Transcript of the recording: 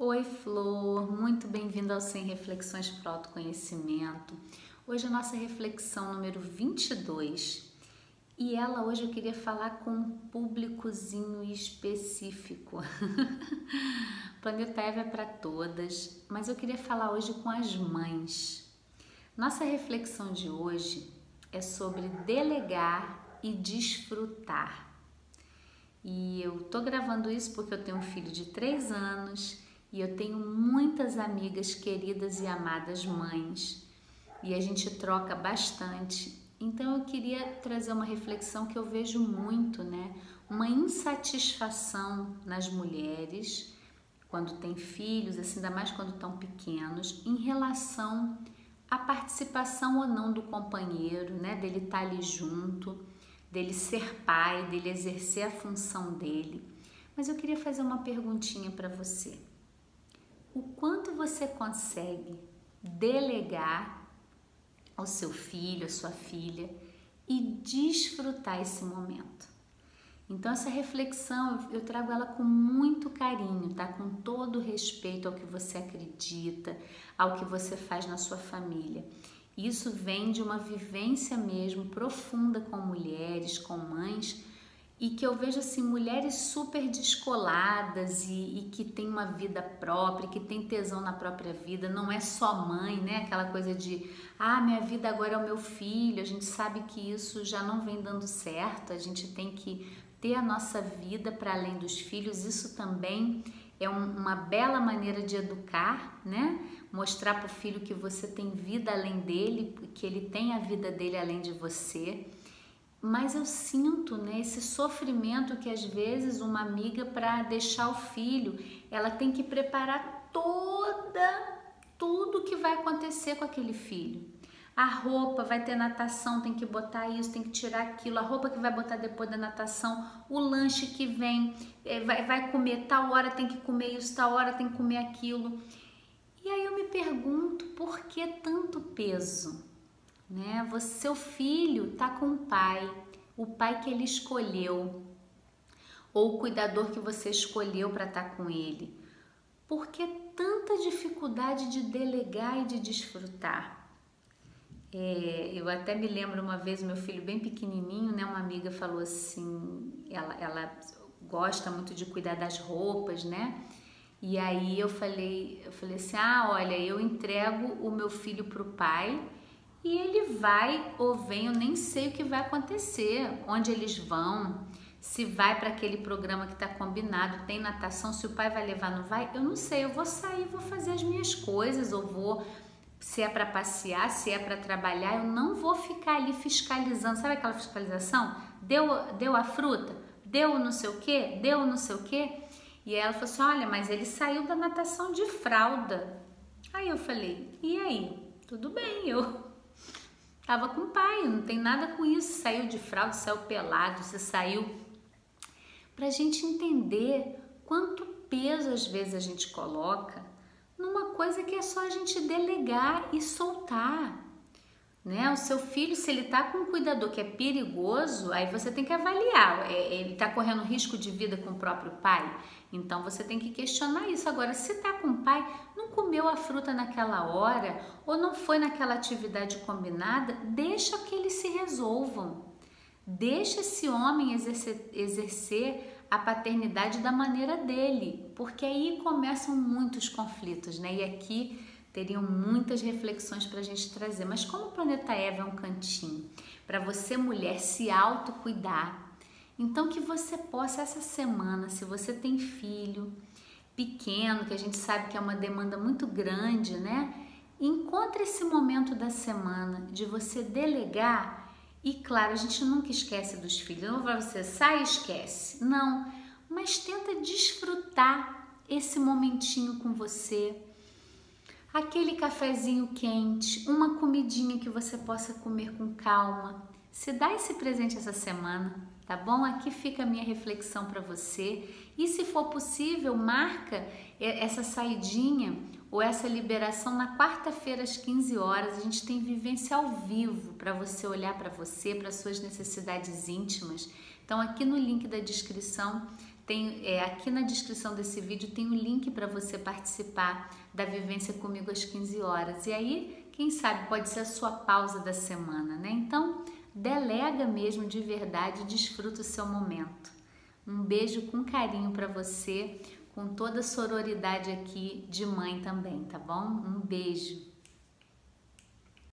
Oi, Flor, muito bem-vinda ao 100 Reflexões para o Autoconhecimento. Hoje a nossa reflexão número 22 e ela hoje eu queria falar com um públicozinho específico. Planeta Eva é para todas, mas eu queria falar hoje com as mães. Nossa reflexão de hoje é sobre delegar e desfrutar. E eu tô gravando isso porque eu tenho um filho de 3 anos e eu tenho muitas amigas queridas e amadas mães e a gente troca bastante. Então eu queria trazer uma reflexão que eu vejo muito, né? Uma insatisfação nas mulheres quando têm filhos, assim, ainda mais quando estão pequenos, em relação à participação ou não do companheiro, né? Dele estar tá ali junto, dele ser pai, dele exercer a função dele. Mas eu queria fazer uma perguntinha para você o quanto você consegue delegar ao seu filho, à sua filha e desfrutar esse momento. Então essa reflexão eu trago ela com muito carinho, tá? Com todo respeito ao que você acredita, ao que você faz na sua família. Isso vem de uma vivência mesmo profunda com mulheres, com mães, e que eu vejo assim mulheres super descoladas e, e, que tem uma vida própria, que tem tesão na própria vida, não é só mãe, né? Aquela coisa de ah, minha vida agora é o meu filho. A gente sabe que isso já não vem dando certo. A gente tem que ter a nossa vida para além dos filhos. Isso também é um, uma bela maneira de educar, né? Mostrar para o filho que você tem vida além dele, que ele tem a vida dele além de você mas eu sinto né, esse sofrimento que às vezes uma amiga para deixar o filho, ela tem que preparar toda tudo que vai acontecer com aquele filho. A roupa vai ter natação, tem que botar isso, tem que tirar aquilo. A roupa que vai botar depois da natação, o lanche que vem, é, vai, vai comer tal hora tem que comer isso, tal hora tem que comer aquilo. E aí eu me pergunto por que tanto peso? Né? Você, seu filho tá com o pai, o pai que ele escolheu, ou o cuidador que você escolheu para estar tá com ele. Por que tanta dificuldade de delegar e de desfrutar? É, eu até me lembro uma vez, meu filho bem pequenininho, né? Uma amiga falou assim, ela, ela gosta muito de cuidar das roupas, né? E aí eu falei, eu falei assim, ah, olha, eu entrego o meu filho para o pai e ele vai ou vem, eu nem sei o que vai acontecer, onde eles vão, se vai para aquele programa que está combinado, tem natação, se o pai vai levar, não vai, eu não sei, eu vou sair, vou fazer as minhas coisas, ou vou, se é para passear, se é para trabalhar, eu não vou ficar ali fiscalizando, sabe aquela fiscalização? Deu, deu a fruta? Deu não sei o que? Deu não sei o que? E ela falou assim: olha, mas ele saiu da natação de fralda. Aí eu falei: e aí? Tudo bem, eu Tava com o pai, não tem nada com isso. Saiu de fralda, saiu pelado, você saiu. Pra gente entender quanto peso às vezes a gente coloca numa coisa que é só a gente delegar e soltar. Né? O seu filho, se ele tá com um cuidador que é perigoso, aí você tem que avaliar. Ele tá correndo risco de vida com o próprio pai? Então você tem que questionar isso. Agora, se tá com o pai, não comeu a fruta naquela hora ou não foi naquela atividade combinada, deixa que eles se resolvam. Deixa esse homem exercer, exercer a paternidade da maneira dele, porque aí começam muitos conflitos, né? E aqui teriam muitas reflexões para a gente trazer. Mas como o planeta Eva é um cantinho para você, mulher, se autocuidar, então que você possa essa semana, se você tem filho pequeno, que a gente sabe que é uma demanda muito grande, né? Encontre esse momento da semana de você delegar e claro, a gente nunca esquece dos filhos. Não vai você sai e esquece. Não, mas tenta desfrutar esse momentinho com você. Aquele cafezinho quente, uma comidinha que você possa comer com calma. Se dá esse presente essa semana tá bom? Aqui fica a minha reflexão para você. E se for possível, marca essa saidinha ou essa liberação na quarta-feira às 15 horas. A gente tem vivência ao vivo para você olhar para você, para suas necessidades íntimas. Então, aqui no link da descrição tem é, aqui na descrição desse vídeo tem um link para você participar da vivência comigo às 15 horas. E aí, quem sabe pode ser a sua pausa da semana, né? Então, delega mesmo de verdade, desfruta o seu momento. Um beijo com carinho para você, com toda a sororidade aqui de mãe também, tá bom? Um beijo.